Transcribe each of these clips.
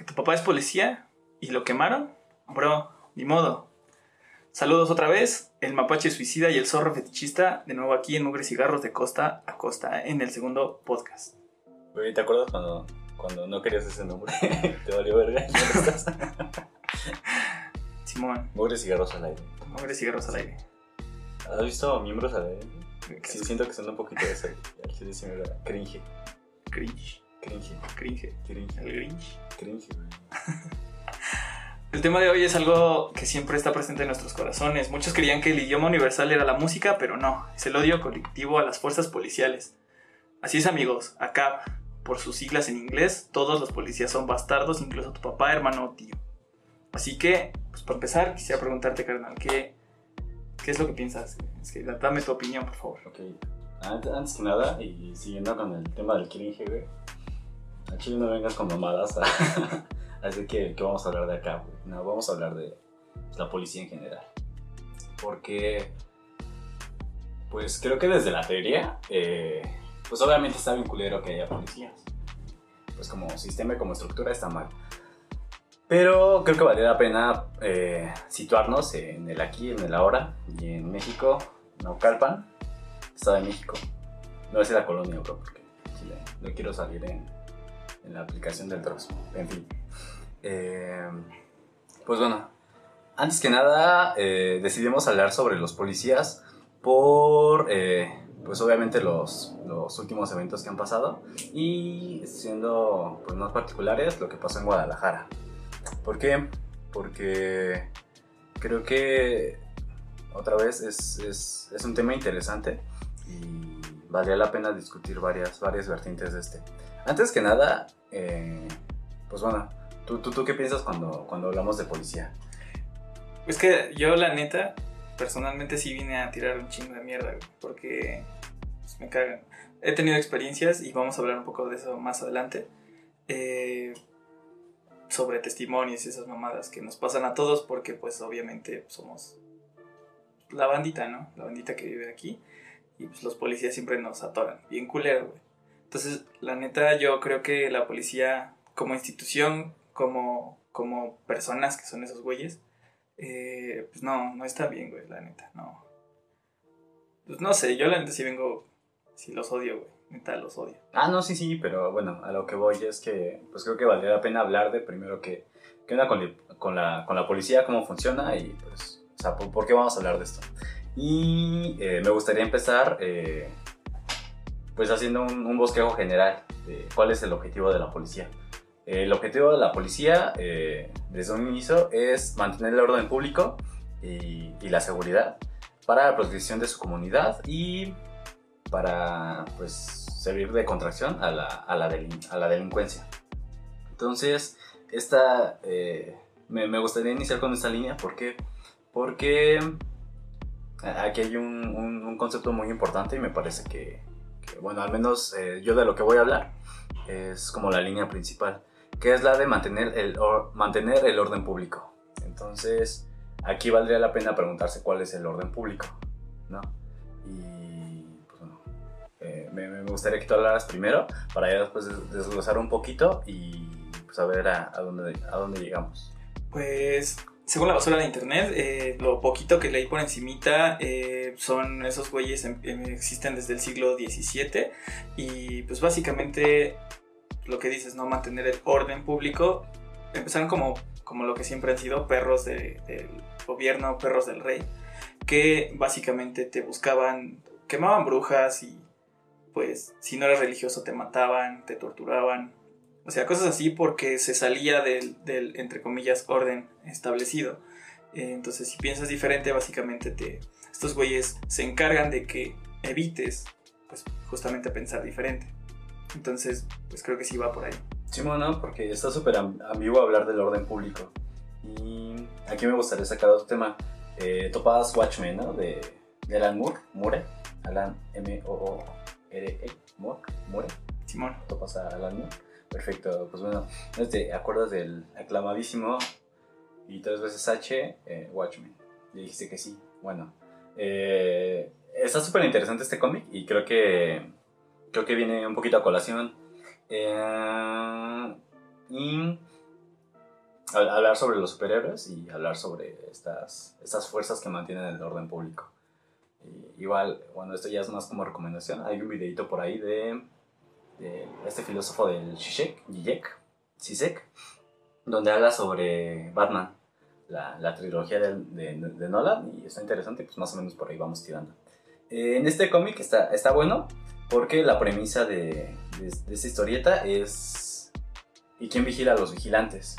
¿Que tu papá es policía y lo quemaron? Bro, ni modo. Saludos otra vez, el mapache suicida y el zorro fetichista, de nuevo aquí en Mugre Cigarros de Costa a Costa, en el segundo podcast. Güey, ¿te acuerdas cuando, cuando no querías ese nombre? Te valió verga. Simón, Mugre cigarros al aire. Mugre Cigarros al aire. ¿Has visto miembros al aire? Sí, siento que suena un poquito de eso. Al chile sí me da cringe. Cringe, Cringe. cringe, Cringe. el Grinch. Cringe. El tema de hoy es algo que siempre está presente en nuestros corazones. Muchos creían que el idioma universal era la música, pero no, es el odio colectivo a las fuerzas policiales. Así es amigos, acá, por sus siglas en inglés, todos los policías son bastardos, incluso tu papá, hermano o tío. Así que, pues para empezar, quisiera preguntarte, carnal, ¿qué, qué es lo que piensas? Es que dame tu opinión, por favor. Ok. Antes, antes que nada, y siguiendo con el tema del cringe, güey. A Chile no vengas con mamadas. Así que, ¿qué vamos a hablar de acá? No, vamos a hablar de la policía en general. Porque, pues creo que desde la teoría, eh, pues obviamente está bien culero que haya policías. Pues como sistema y como estructura está mal. Pero creo que vale la pena eh, situarnos en el aquí, en el ahora, y en México, Naucalpan, Estado de México. No es la colonia, bro, porque Chile, no quiero salir en, en la aplicación del Drops. En fin. Eh, pues bueno, antes que nada, eh, decidimos hablar sobre los policías por, eh, pues obviamente, los, los últimos eventos que han pasado y siendo pues, más particulares, lo que pasó en Guadalajara. ¿Por qué? Porque creo que otra vez es, es, es un tema interesante y valdría la pena discutir varias, varias vertientes de este. Antes que nada, eh, pues bueno, ¿tú, tú, tú qué piensas cuando, cuando hablamos de policía? Es que yo, la neta, personalmente sí vine a tirar un chingo de mierda, porque pues, me cagan. He tenido experiencias y vamos a hablar un poco de eso más adelante. eh, sobre testimonios y esas mamadas que nos pasan a todos porque pues obviamente somos la bandita, ¿no? La bandita que vive aquí y pues los policías siempre nos atoran, bien culero, güey. Entonces, la neta yo creo que la policía como institución, como, como personas que son esos güeyes, eh, pues no, no está bien, güey, la neta, no. Pues no sé, yo la neta sí vengo, sí los odio, güey, neta los odio. Ah, no, sí, sí, pero bueno, a lo que voy es que pues creo que valdría la pena hablar de primero que, qué onda con, con, la, con la policía, cómo funciona y pues, o sea, por, por qué vamos a hablar de esto. Y eh, me gustaría empezar eh, pues haciendo un, un bosquejo general de cuál es el objetivo de la policía. El objetivo de la policía, eh, desde un inicio, es mantener el orden público y, y la seguridad para la protección de su comunidad y para pues servir de contracción a la, a la, delin- a la delincuencia. Entonces, esta, eh, me, me gustaría iniciar con esta línea ¿por qué? porque aquí hay un, un- un concepto muy importante y me parece que, que, bueno, al menos eh, yo de lo que voy a hablar es como la línea principal, que es la de mantener el, or- mantener el orden público. Entonces, aquí valdría la pena preguntarse cuál es el orden público, ¿no? Y, pues bueno, eh, me, me gustaría que tú hablaras primero para ya después des- desglosar un poquito y pues a ver a, a dónde, a dónde llegamos. Pues, según la basura de internet, eh, lo poquito que leí por encimita eh, son esos güeyes em- em, existen desde el siglo XVII y pues básicamente lo que dices, ¿no? Mantener el orden público. Empezaron como, como lo que siempre han sido perros de- del gobierno, perros del rey, que básicamente te buscaban, quemaban brujas y pues si no eras religioso te mataban, te torturaban, o sea, cosas así porque se salía del, del, entre comillas, orden establecido. Eh, entonces, si piensas diferente, básicamente te, estos güeyes se encargan de que evites, pues, justamente pensar diferente. Entonces, pues creo que sí va por ahí. Sí, bueno, porque está súper am- ambiguo hablar del orden público. Y aquí me gustaría sacar otro tema. Eh, topas Watchmen, ¿no? De, de Alan Moore, Moore, Alan M-O-O-R-E, Moore, Moore. Simón. topas a Alan Moore. Perfecto, pues bueno, ¿no te acuerdas del aclamadísimo y tres veces H, eh, Watchmen? Y dijiste que sí. Bueno, eh, está súper interesante este cómic y creo que creo que viene un poquito a colación. Eh, y hablar sobre los superhéroes y hablar sobre estas, estas fuerzas que mantienen el orden público. igual, bueno, esto ya es más como recomendación. Hay un videito por ahí de, de este filósofo del Zizek, Zizek, donde habla sobre Batman, la, la trilogía de, de, Nolan, y está interesante, pues más o menos por ahí vamos tirando. Eh, en este cómic está, está bueno porque la premisa de, de, esta historieta es ¿y quién vigila a los vigilantes?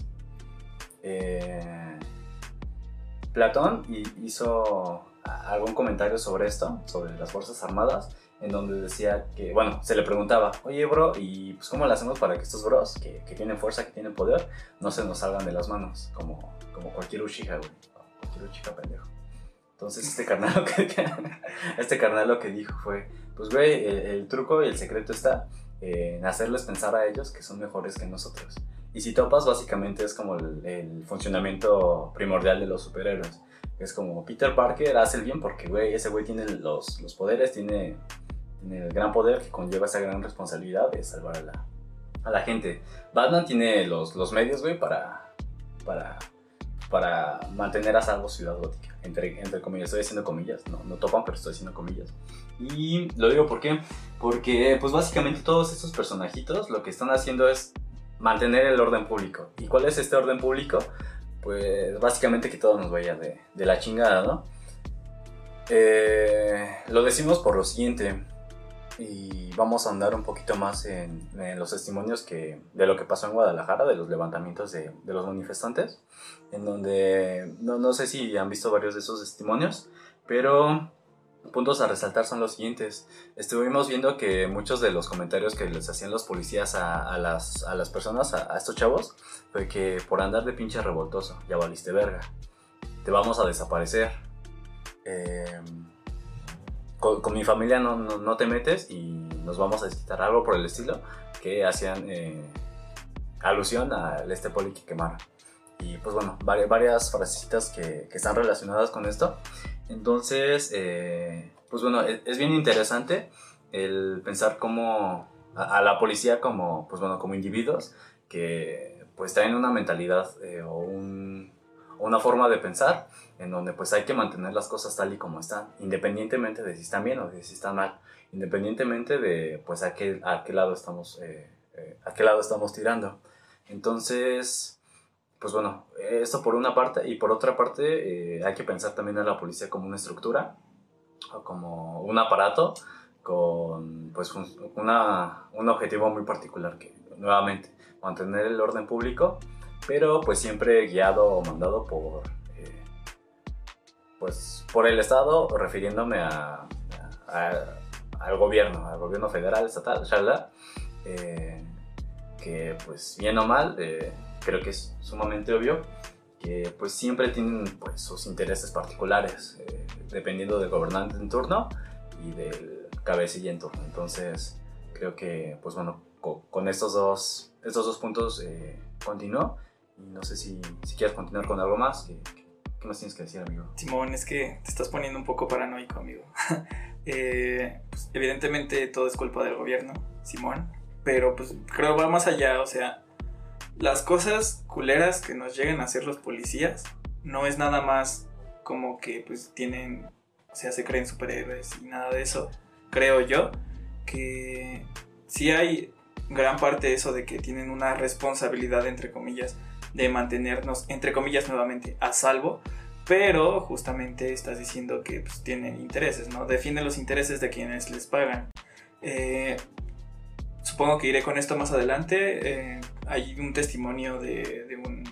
Eh, Platón hizo algún comentario sobre esto, sobre las Fuerzas Armadas, en donde decía que, bueno, se le preguntaba, oye, bro, ¿y pues cómo lo hacemos para que estos bros, que, que, tienen fuerza, que tienen poder, no se nos salgan de las manos, como, como cualquier Uchiha, güey, cualquier Uchiha pendejo. Entonces este carnal lo que, este carnal lo que dijo fue, pues güey, el, truco y el secreto está en hacerles pensar a ellos que son mejores que nosotros. Y si topas, básicamente es como el, el funcionamiento primordial de los superhéroes. Es como Peter Parker hace el bien porque, güey, ese güey tiene los, los poderes, tiene tiene el gran poder que conlleva esa gran responsabilidad de salvar a la, a la gente. Batman tiene los, los medios, güey, para, para, para mantener a salvo Ciudad Gótica. Entre, entre comillas, estoy haciendo comillas, no, no topan, pero estoy haciendo comillas. Y lo digo ¿por qué? porque, pues básicamente todos estos personajitos lo que están haciendo es mantener el orden público. ¿Y cuál es este orden público? Pues básicamente que todo nos vaya de, de la chingada, ¿no? Eh, lo decimos por lo siguiente y vamos a andar un poquito más en, los testimonios que, de lo que pasó en Guadalajara, de los levantamientos de, de los manifestantes, en donde no, no, sé si han visto varios de esos testimonios, pero puntos a resaltar son los siguientes. Estuvimos viendo que muchos de los comentarios que les hacían los policías a, a las, a las personas, a, a, estos chavos, fue que por andar de pinche revoltoso, ya valiste verga, te vamos a desaparecer. Eh, con, mi familia no, no, te metes y nos vamos a desquitar algo por el estilo que hacían eh, alusión al este poli que quemaron. Y pues bueno, varias, varias frasecitas que, que están relacionadas con esto. Entonces, eh, pues bueno, es, es, bien interesante el pensar cómo a, a, la policía como, pues bueno, como individuos que pues traen una mentalidad eh, o un, una forma de pensar en donde pues hay que mantener las cosas tal y como están, independientemente de si están bien o de si están mal, independientemente de pues a qué, a qué lado estamos, eh, eh, a qué lado estamos tirando. Entonces, pues bueno, esto por una parte y por otra parte eh, hay que pensar también en la policía como una estructura o como un aparato con pues una, un objetivo muy particular que nuevamente mantener el orden público pero pues siempre guiado o mandado por pues por el Estado, refiriéndome a, al gobierno, al gobierno federal, estatal, shalala, eh, que pues bien o mal, eh, creo que es sumamente obvio que pues siempre tienen pues sus intereses particulares, eh, dependiendo del gobernante en turno y del cabecilla en turno. Entonces creo que pues bueno, con, estos, dos, estos dos puntos eh, continúo y no sé si, si quieres continuar con algo más que ¿Qué más tienes que decir, amigo? Simón, es que te estás poniendo un poco paranoico, amigo. eh, pues, evidentemente todo es culpa del gobierno, Simón. Pero pues creo va más allá, o sea, las cosas culeras que nos llegan a hacer los policías no es nada más como que pues tienen, o sea, se creen superhéroes y nada de eso. Creo yo que sí hay gran parte de eso de que tienen una responsabilidad, entre comillas, de mantenernos, entre comillas, nuevamente a salvo, pero justamente estás diciendo que pues, tienen intereses, ¿no? Defienden los intereses de quienes les pagan. Eh, supongo que iré con esto más adelante. Eh, hay un testimonio de, de, un,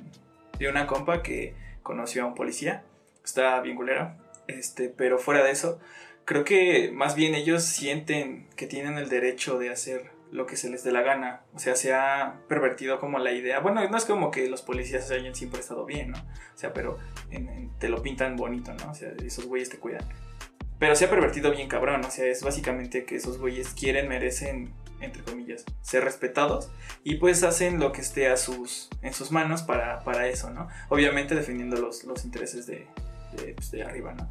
de, una compa que conoció a un policía. Está bien culera. Este, pero fuera de eso, creo que más bien ellos sienten que tienen el derecho de hacer lo que se les dé la gana. O sea, se ha pervertido como la idea. Bueno, no es como que los policías hayan siempre estado bien, ¿no? O sea, pero te lo pintan bonito, ¿no? O sea, esos güeyes te cuidan. Pero se ha pervertido bien cabrón, o sea, es básicamente que esos güeyes quieren, merecen, entre comillas, ser respetados y pues hacen lo que esté a sus, en sus manos para, para eso, ¿no? Obviamente defendiendo los, los intereses de, de, pues, de arriba, ¿no?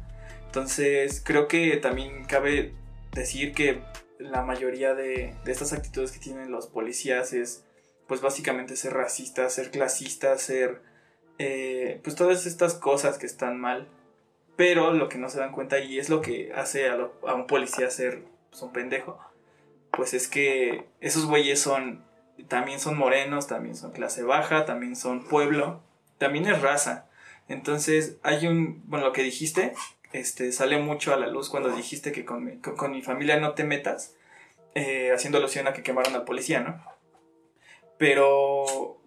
Entonces, creo que también cabe decir que la mayoría de, de, estas actitudes que tienen los policías es pues básicamente ser racista, ser clasista, ser eh, pues todas estas cosas que están mal, pero lo que no se dan cuenta y es lo que hace a, un policía ser pues, un pendejo, pues es que esos güeyes son, también son morenos, también son clase baja, también son pueblo, también es raza. Entonces hay un, bueno, lo que dijiste, este, sale mucho a la luz cuando dijiste que con mi, con, mi familia no te metas, eh, haciendo alusión a que quemaron al policía, ¿no? Pero,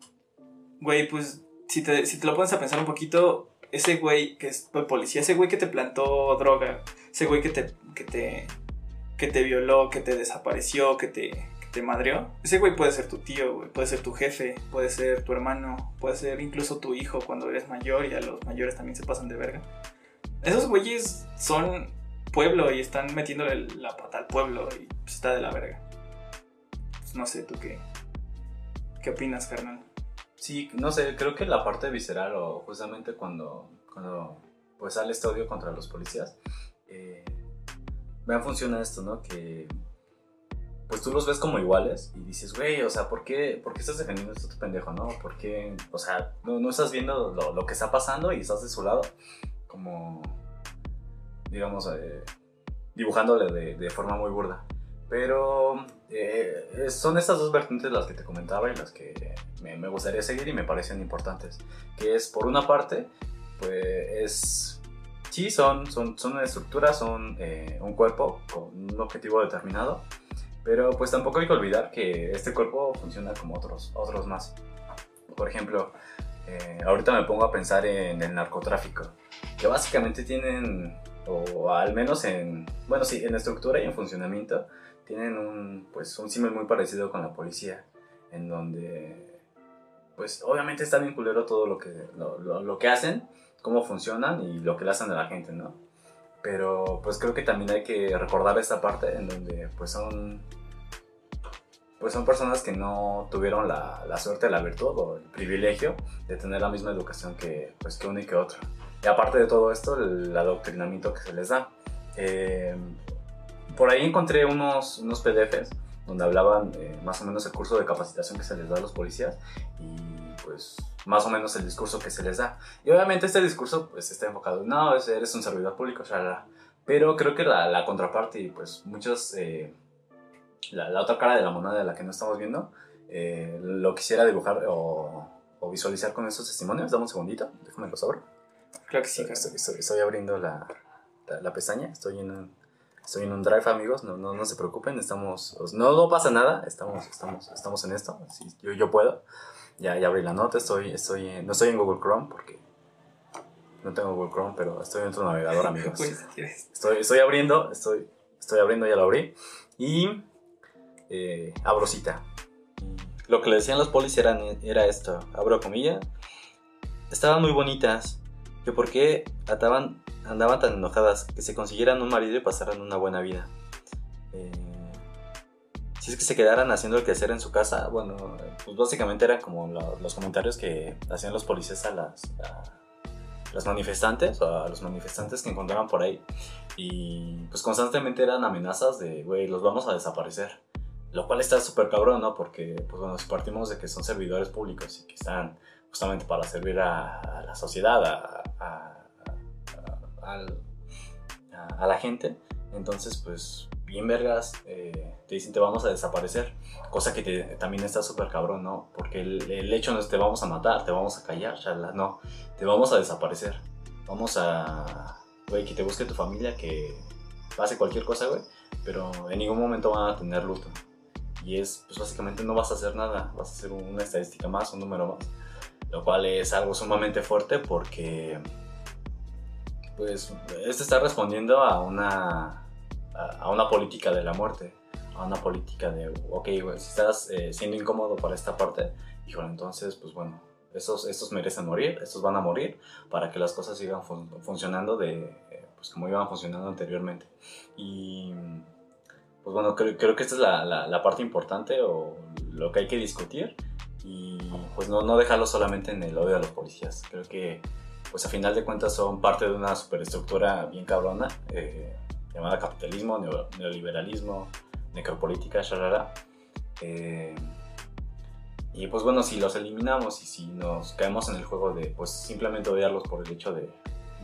güey, pues si te, si te lo pones a pensar un poquito, ese güey que es policía, ese güey que te plantó droga, ese güey que te, que te, que te violó, que te desapareció, que te, que te madreó, ese güey puede ser tu tío, güey, puede ser tu jefe, puede ser tu hermano, puede ser incluso tu hijo cuando eres mayor y a los mayores también se pasan de verga. Esos güeyes son pueblo y están metiéndole la pata al pueblo y pues, está de la verga. Pues no sé, ¿tú qué, qué opinas, carnal? Sí, no sé, creo que la parte visceral o justamente cuando, cuando pues sale este odio contra los policías, eh, vean funciona esto, ¿no? Que pues tú los ves como iguales y dices, güey, o sea, ¿por qué, ¿por qué estás defendiendo a este pendejo, no? ¿Por qué, o sea, no, no estás viendo lo, lo, que está pasando y estás de su lado? Como, digamos, eh, dibujándole de, de forma muy burda. Pero eh, son estas dos vertientes las que te comentaba y las que me, gustaría seguir y me parecen importantes. Que es, por una parte, pues es... Sí, son, son, son una estructura, son eh, un cuerpo con un objetivo determinado, pero pues tampoco hay que olvidar que este cuerpo funciona como otros, otros más. Por ejemplo, eh, ahorita me pongo a pensar en el narcotráfico, que básicamente tienen, o al menos en, bueno, sí, en estructura y en funcionamiento, tienen un, pues, un símil muy parecido con la policía, en donde, pues, obviamente está bien culero todo lo que, lo, lo, que hacen, cómo funcionan y lo que le hacen a la gente, ¿no? Pero, pues, creo que también hay que recordar esta parte en donde, pues, son, pues, son personas que no tuvieron la, la suerte, la virtud o el privilegio de tener la misma educación que, pues, que uno y que otro. Y aparte de todo esto, el adoctrinamiento que se les da. Eh, por ahí encontré unos, unos PDFs donde hablaban más o menos el curso de capacitación que se les da a los policías y pues más o menos el discurso que se les da. Y obviamente este discurso pues está enfocado, no, eres un servidor público, shalala. pero creo que la, la contraparte y pues muchos, eh, la, otra cara de la moneda de la que no estamos viendo, eh, lo quisiera dibujar o, o, visualizar con estos testimonios. Dame un segundito, déjame los abro. Claro que sí. Estoy, estoy, estoy abriendo la, la, la, pestaña, estoy en un Estoy en un drive, amigos, no, no, no se preocupen, estamos, no, no pasa nada, estamos, estamos, estamos en esto, yo, yo puedo. Ya, ya abrí la nota, estoy, estoy, no estoy en Google Chrome porque no tengo Google Chrome, pero estoy en otro navegador, amigos. Pues, estoy, estoy abriendo, estoy, estoy abriendo, ya lo abrí. Y eh, abro cita. Lo que le decían los polis era, era esto, abro comilla. Estaban muy bonitas, que por qué andaban tan enojadas que se consiguieran un marido y pasaran una buena vida. Eh, si es que se quedaran haciendo el quehacer en su casa, bueno, pues básicamente eran como los comentarios que hacían los policías a las, a manifestantes o a los manifestantes que encontraban por ahí. Y pues constantemente eran amenazas de, güey, los vamos a desaparecer. Lo cual está súper cabrón, ¿no? Porque, pues bueno, si partimos de que son servidores públicos y que están justamente para servir a, la sociedad, a a, la gente. Entonces, pues, bien vergas, eh, te dicen te vamos a desaparecer. Cosa que también está súper cabrón, ¿no? Porque el, hecho no es te vamos a matar, te vamos a callar, no, te vamos a desaparecer. Vamos a, güey, que te busque tu familia, que pase cualquier cosa, güey. Pero en ningún momento van a tener luto. Y es, pues básicamente no vas a hacer nada, vas a hacer una estadística más, un número más. Lo cual es algo sumamente fuerte porque pues este está respondiendo a una, a, una política de la muerte, a una política de, ok, si estás eh, siendo incómodo para esta parte, híjole, entonces, pues bueno, estos, estos merecen morir, estos van a morir para que las cosas sigan funcionando de, pues como iban funcionando anteriormente. Y pues bueno, creo, creo que esta es la, la, la, parte importante o lo que hay que discutir y pues no, no solamente en el odio a los policías. Creo que pues a final de cuentas son parte de una superestructura bien cabrona eh, llamada capitalismo, neoliberalismo, necropolítica, shalala. Eh, Y pues bueno, si los eliminamos y si nos caemos en el juego de pues simplemente odiarlos por el hecho de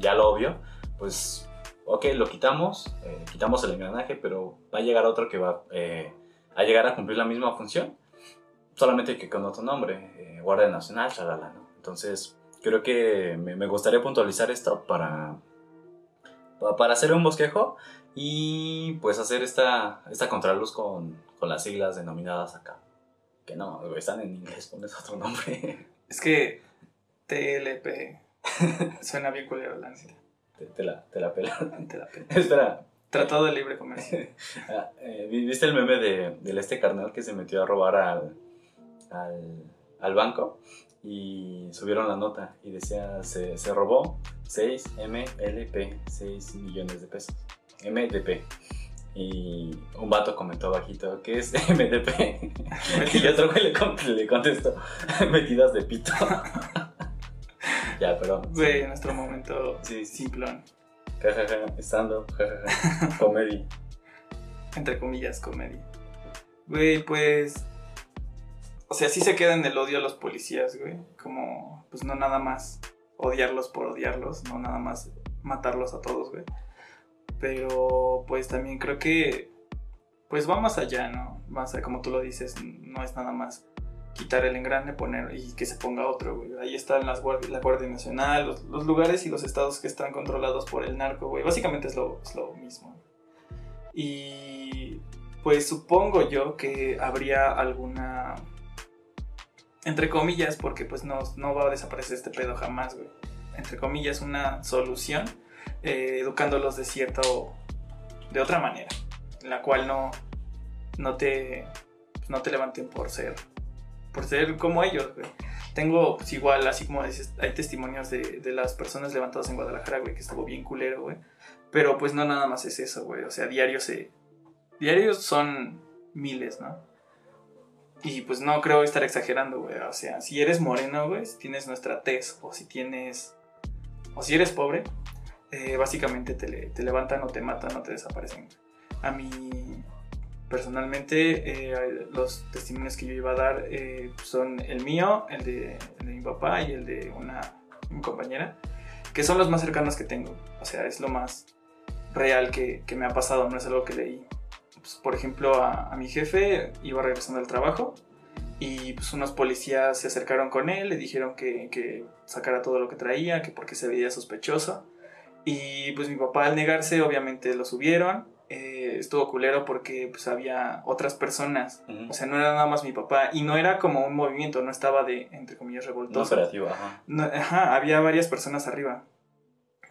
ya lo obvio, pues ok, lo quitamos, eh, quitamos el engranaje, pero va a llegar otro que va eh, a llegar a cumplir la misma función, solamente que con otro nombre, eh, Guardia Nacional, chalala, ¿no? Entonces, creo que me, me gustaría puntualizar esto para, pa- para hacer un bosquejo y pues hacer esta, esta contraluz con, con las siglas denominadas acá. Que no, están en inglés, pones otro nombre. Es que TLP suena bien culero, la neta. te, te la, te la pela. Te la pena. Espera, Tratado de libre comercio. ah, eh, ¿viste el meme de, del este carnal que se metió a robar al, al, al banco? Y subieron la nota y decía, se, se robó 6 MLP, 6 millones de pesos. MDP. Y un vato comentó bajito, ¿qué es MDP? y otro güey le, le contestó, metidas de pito. ya, pero... Güey, en nuestro momento Sí, sí. simplón. Jajaja, estando, jajaja, comedy. Entre comillas, comedia. Güey, pues. O sea, sí se queda en el odio a los policías, güey. Como, pues no nada más odiarlos por odiarlos, no nada más matarlos a todos, güey. Pero, pues también creo que. Pues va más allá, ¿no? Más allá, como tú lo dices, no es nada más quitar el engrane, poner y que se ponga otro, güey. Ahí están las guardi- la Guardia Nacional, los, los lugares y los estados que están controlados por el narco, güey. Básicamente es lo, es lo mismo. Y pues supongo yo que habría alguna, entre comillas, porque pues no, no va a desaparecer este pedo jamás, güey. Entre comillas, una solución, eh, educándolos de cierta o de otra manera, en la cual no, no te, pues, no te levanten por ser, por ser como ellos, güey. Tengo, pues igual, así como dices, hay testimonios de, de las personas levantadas en Guadalajara, güey, que estuvo bien culero, güey. Pero pues no nada más es eso, güey. O sea, diarios. Diarios son miles, ¿no? Y pues no creo estar exagerando, güey. O sea, si eres moreno, güey, si tienes nuestra tez, o si tienes... O si eres pobre, eh, básicamente te, le- te levantan o te matan o te desaparecen. A mí, personalmente, eh, los testimonios que yo iba a dar eh, son el mío, el de, mi papá y el de una, compañera, que son los más cercanos que tengo. O sea, es lo más real que, que me ha pasado, no es algo que leí. Pues, por ejemplo, a, a mi jefe iba regresando al trabajo y pues unos policías se acercaron con él, le dijeron que, que sacara todo lo que traía, que porque se veía sospechoso. Y pues mi papá al negarse obviamente lo subieron. Eh, estuvo culero porque pues había otras personas. Ujú. O sea, no era nada más mi papá y no era como un movimiento, no estaba de, entre comillas, No revoltoso. operativo, ajá. No, ajá, había varias personas arriba.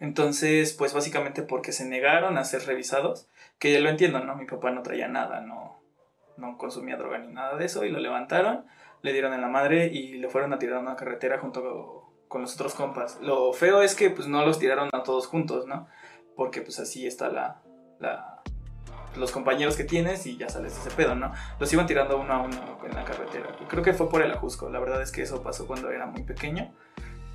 Entonces, pues básicamente porque se negaron a ser revisados, que ya lo entiendo, ¿no? Mi papá no traía nada, no, no consumía droga ni nada de eso, y lo levantaron, le dieron en la madre y lo fueron a tirar a una carretera junto co- con los otros compas. Lo feo es que pues no los tiraron a todos juntos, ¿no? Porque pues así está la, la los compañeros que tienes y ya sales de ese pedo, ¿no? Los iban tirando uno a uno en la carretera. Creo que fue por el ajusco, la verdad es que eso pasó cuando era muy pequeño.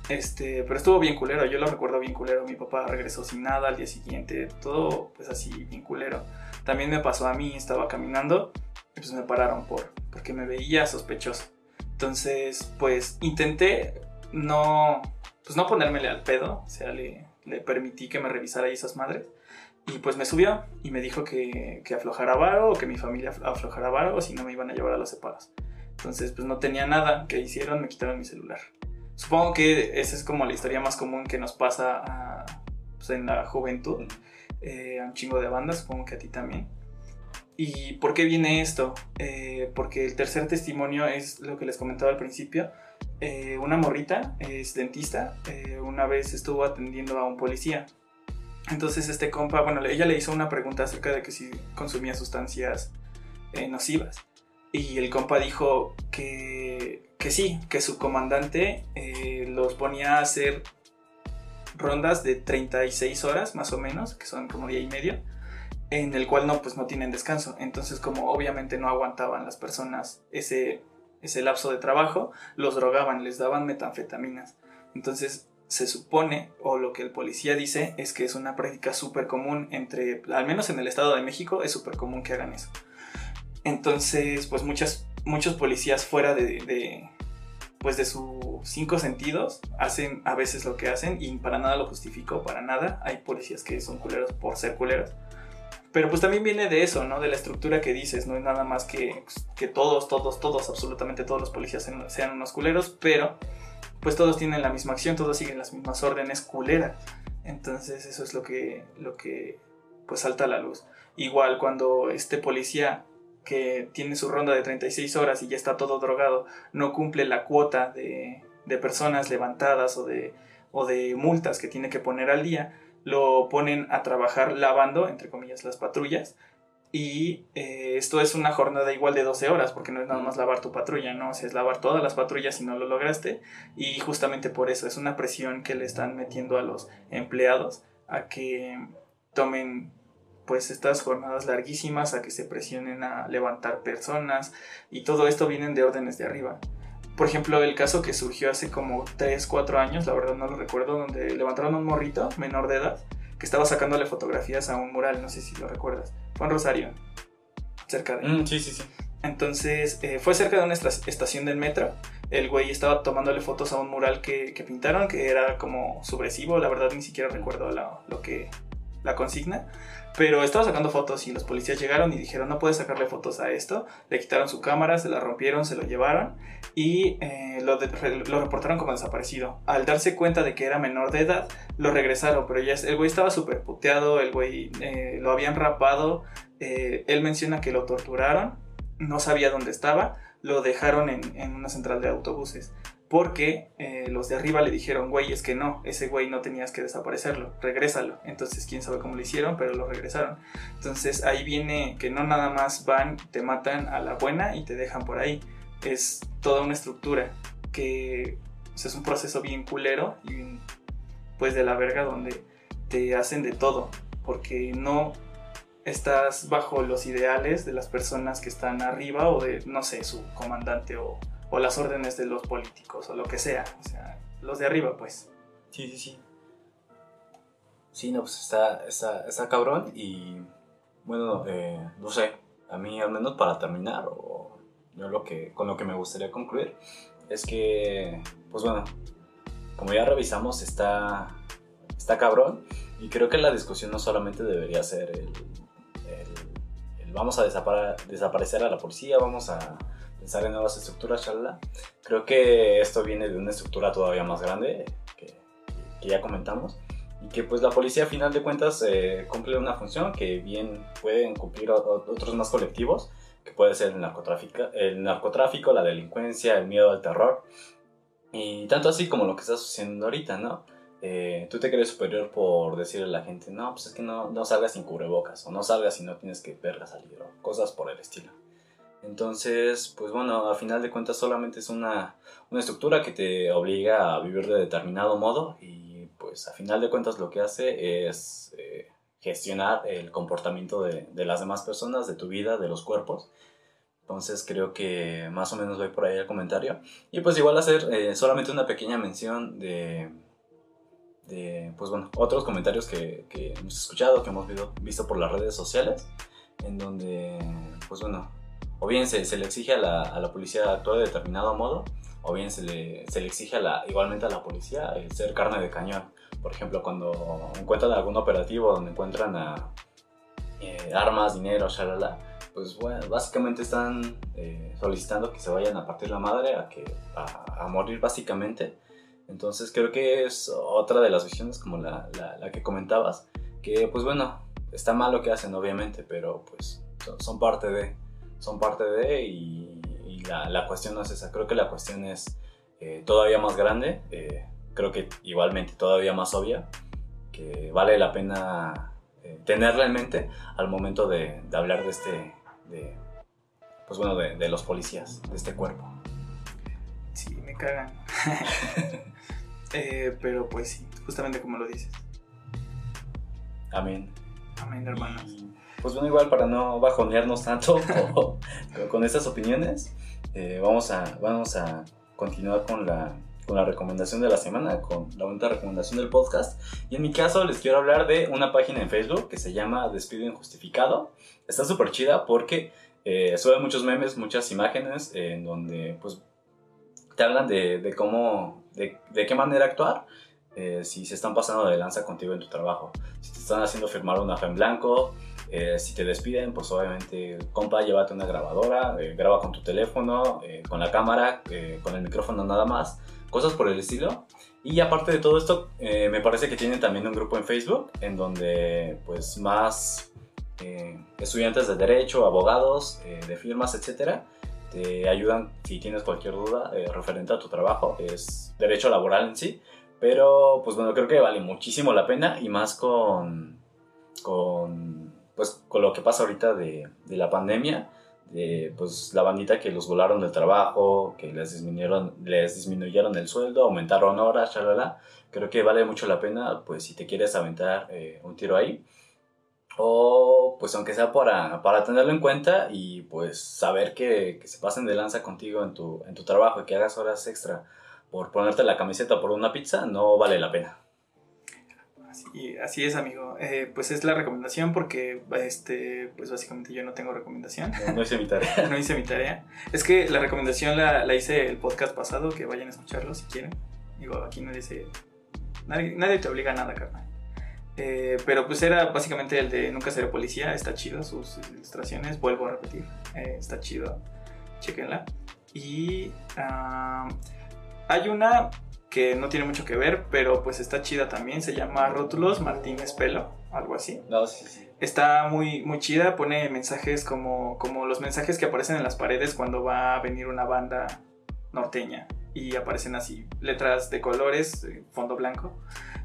Este, pero estuvo bien culero, yo lo recuerdo bien culero. Mi papá regresó sin nada al día siguiente, todo pues así, bien culero. También me pasó a mí, estaba caminando y pues me pararon por, porque me veía sospechoso. Entonces, pues intenté no, pues no ponérmele al pedo, o sea, le, le permití que me revisara ahí esas madres. Y pues me subió y me dijo que, que aflojara varo o que mi familia aflo- aflojara varo o si no me iban a llevar a los separos. Entonces, pues no tenía nada que hicieron, me quitaron mi celular. Supongo que esa es como la historia más común que nos pasa a- pues, en la juventud, eh, a un chingo de bandas, supongo que a ti también. ¿Y por qué viene esto? Eh, porque el tercer testimonio es lo que les comentaba al principio. Eh, una morrita es dentista, una vez estuvo atendiendo a un policía. Entonces este compa, bueno, ella le hizo una pregunta acerca de que si consumía sustancias nocivas. Y el compa dijo que, que sí, que su comandante eh, los ponía a hacer rondas de 36 horas más o menos, que son como día y medio, en el cual no, pues no tienen descanso. Entonces como obviamente no aguantaban las personas ese, ese lapso de trabajo, los drogaban, les daban metanfetaminas. Entonces se supone, o lo que el policía dice, es que es una práctica súper común entre, al menos en el Estado de México, es súper común que hagan eso. Entonces, pues muchas muchos policías fuera de, de, pues de sus cinco sentidos hacen a veces lo que hacen y para nada lo justifico, para nada. Hay policías que son culeros por ser culeros. Pero pues también viene de eso, ¿no? De la estructura que dices, no es nada más que, que todos, todos, todos, absolutamente todos los policías sean unos culeros, pero pues todos tienen la misma acción, todos siguen las mismas órdenes culeras. Entonces eso es lo que, lo que pues salta a la luz. Igual cuando este policía que tiene su ronda de 36 horas y ya está todo drogado, no cumple la cuota de, de personas levantadas o de, o de multas que tiene que poner al día, lo ponen a trabajar lavando, entre comillas, las patrullas. Y eh, esto es una jornada igual de 12 horas, porque no es nada más lavar tu patrulla, ¿no? O sea, es lavar todas las patrullas si no lo lograste. Y justamente por eso es una presión que le están metiendo a los empleados a que tomen pues estas jornadas larguísimas, a que se presionen a levantar personas. Y todo esto vienen de órdenes de arriba. Por ejemplo, el caso que surgió hace como 3, 4 años, la verdad no lo recuerdo, donde levantaron un morrito menor de edad que estaba sacándole fotografías a un mural, no sé si lo recuerdas. Fue en Rosario, cerca de... Mm, sí, sí, sí. Entonces, eh, fue cerca de una estación del metro. El güey estaba tomándole fotos a un mural que, que pintaron, que era como subresivo, la verdad ni siquiera recuerdo lo que, la consigna. Pero estaba sacando fotos y los policías llegaron y dijeron, no puedes sacarle fotos a esto. Le quitaron su cámara, se la rompieron, se lo llevaron y eh, lo, reportaron como desaparecido. Al darse cuenta de que era menor de edad, lo regresaron, pero ya el güey estaba súper puteado, el güey eh, lo habían rapado. Eh, él menciona que lo torturaron, no sabía dónde estaba, lo dejaron en una central de autobuses porque eh, los de arriba le dijeron, güey, es que no, ese güey no tenías que desaparecerlo, regrésalo. Entonces, quién sabe cómo lo hicieron, pero lo regresaron. Entonces, ahí viene que no nada más van, te matan a la buena y te dejan por ahí. Es toda una estructura que es un proceso bien culero y pues de la verga donde te hacen de todo, porque no estás bajo los ideales de las personas que están arriba o de, no sé, su comandante o o las órdenes de los políticos o lo que sea. O sea, los de arriba, pues. Sí, sí, sí. Sí, no, pues está, está, está cabrón y bueno, eh, no sé, a mí al menos para terminar, o yo lo que, con lo que me gustaría concluir, es que, pues bueno, como ya revisamos, está, está cabrón y creo que la discusión no solamente debería ser el, el vamos a desaparecer a la policía, vamos a pensar en nuevas estructuras, charla. Creo que esto viene de una estructura todavía más grande que, ya comentamos y que pues la policía a final de cuentas eh, cumple una función que bien pueden cumplir otros más colectivos, que puede ser el narcotráfico, el narcotráfico, la delincuencia, el miedo al terror y tanto así como lo que está sucediendo ahorita, ¿no? Eh, tú te crees superior por decirle a la gente, no, pues es que no, no salgas sin cubrebocas, o no salgas si no tienes que verla salir, o cosas por el estilo. Entonces, pues bueno, a final de cuentas solamente es una, una estructura que te obliga a vivir de determinado modo y pues a final de cuentas lo que hace es eh, gestionar el comportamiento de, de, las demás personas, de tu vida, de los cuerpos. Entonces creo que más o menos voy por ahí el comentario. Y pues igual hacer eh, solamente una pequeña mención de, de, pues bueno, otros comentarios que, que hemos escuchado, que hemos visto, visto por las redes sociales, en donde, pues bueno, o bien se, le exige a la, a la, policía actuar de determinado modo, o bien se le, exige igualmente a la policía ser carne de cañón. Por ejemplo, cuando encuentran algún operativo donde encuentran a, eh, armas, dinero, shalala, pues bueno, básicamente están eh, solicitando que se vayan a partir la madre, a, morir básicamente. Entonces creo que es otra de las visiones como la, que comentabas, que pues bueno, está mal lo que hacen obviamente, pero pues son parte de son parte de y, y la, la, cuestión no es esa, creo que la cuestión es eh, todavía más grande, eh, creo que igualmente todavía más obvia, que vale la pena eh, tenerla en mente al momento de, de hablar de este, de, pues bueno, de, de, los policías, de este cuerpo. Sí, me cagan. pero pues sí, justamente como lo dices. Amén. Amén, hermanos. Y pues bueno, igual para no bajonearnos tanto con, con estas opiniones, eh, vamos, a, vamos a continuar con la, con la recomendación de la semana, con la única recomendación del podcast. Y en mi caso les quiero hablar de una página en Facebook que se llama Despido Injustificado. Está súper chida porque eh, suben muchos memes, muchas imágenes en donde pues te hablan de, de cómo, de, de, qué manera actuar eh, si se están pasando de lanza contigo en tu trabajo. Si te están haciendo firmar una hoja en blanco, eh, si te despiden, pues obviamente, compa, llévate una grabadora, eh, graba con tu teléfono, eh, con la cámara, con el micrófono nada más, cosas por el estilo. Y aparte de todo esto, me parece que tienen también un grupo en Facebook en donde pues más estudiantes de derecho, abogados, de firmas, etcétera, te ayudan si tienes cualquier duda referente a tu trabajo. Es derecho laboral en sí, pero pues bueno, creo que vale muchísimo la pena y más con, con pues con lo que pasa ahorita de, de la pandemia, de pues la bandita que los volaron del trabajo, que les disminuyeron, les disminuyeron el sueldo, aumentaron horas, chalala, creo que vale mucho la pena, pues si te quieres aventar eh, un tiro ahí, o pues aunque sea para, para tenerlo en cuenta y pues saber que, que, se pasen de lanza contigo en tu, en tu trabajo y que hagas horas extra por ponerte la camiseta por una pizza, no vale la pena. Y así es, amigo. Eh, pues es la recomendación porque, este, pues básicamente yo no tengo recomendación. No, hice mi tarea. no hice mi tarea. Es que la recomendación la, la, hice el podcast pasado, que vayan a escucharlo si quieren. Digo, aquí nadie se... Nadie, nadie te obliga a nada, carnal. Eh, pero pues era básicamente el de Nunca seré policía, está chido sus ilustraciones, vuelvo a repetir, eh, está chido, chequenla. Y uh, hay una que no tiene mucho que ver, pero pues está chida también. Se llama Rótulos Martínez Pelo, algo así. No, sí, sí. Está muy, muy chida, pone mensajes como, como los mensajes que aparecen en las paredes cuando va a venir una banda norteña. Y aparecen así, letras de colores, eh, fondo blanco.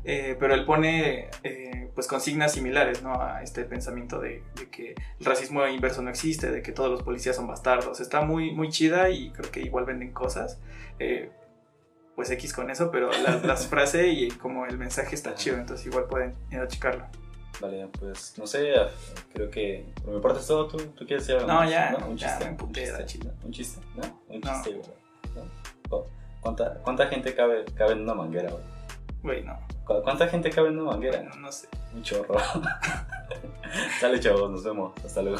Eh, pero él pone eh, pues consignas similares ¿no? a este pensamiento de, de, que el racismo inverso no existe, de que todos los policías son bastardos. Está muy, muy chida y creo que igual venden cosas. Eh, pues X con eso, pero las, las frases y como el mensaje está chido, entonces igual pueden ir a checarlo. Vale, pues no sé, creo que por mi parte es todo. ¿Tú, tú quieres decir No, ya, ¿no? Un ya, chiste. un chiste, chiste. ¿Un chiste? ¿No? Un No. chiste, güey. ¿no? ¿Cuánta, ¿Cuánta gente cabe, cabe en una manguera, güey? Güey, no, ¿Cu- ¿Cuánta gente cabe en una manguera? no, no sé. Un chorro. Sale, chavos, nos vemos. Hasta luego.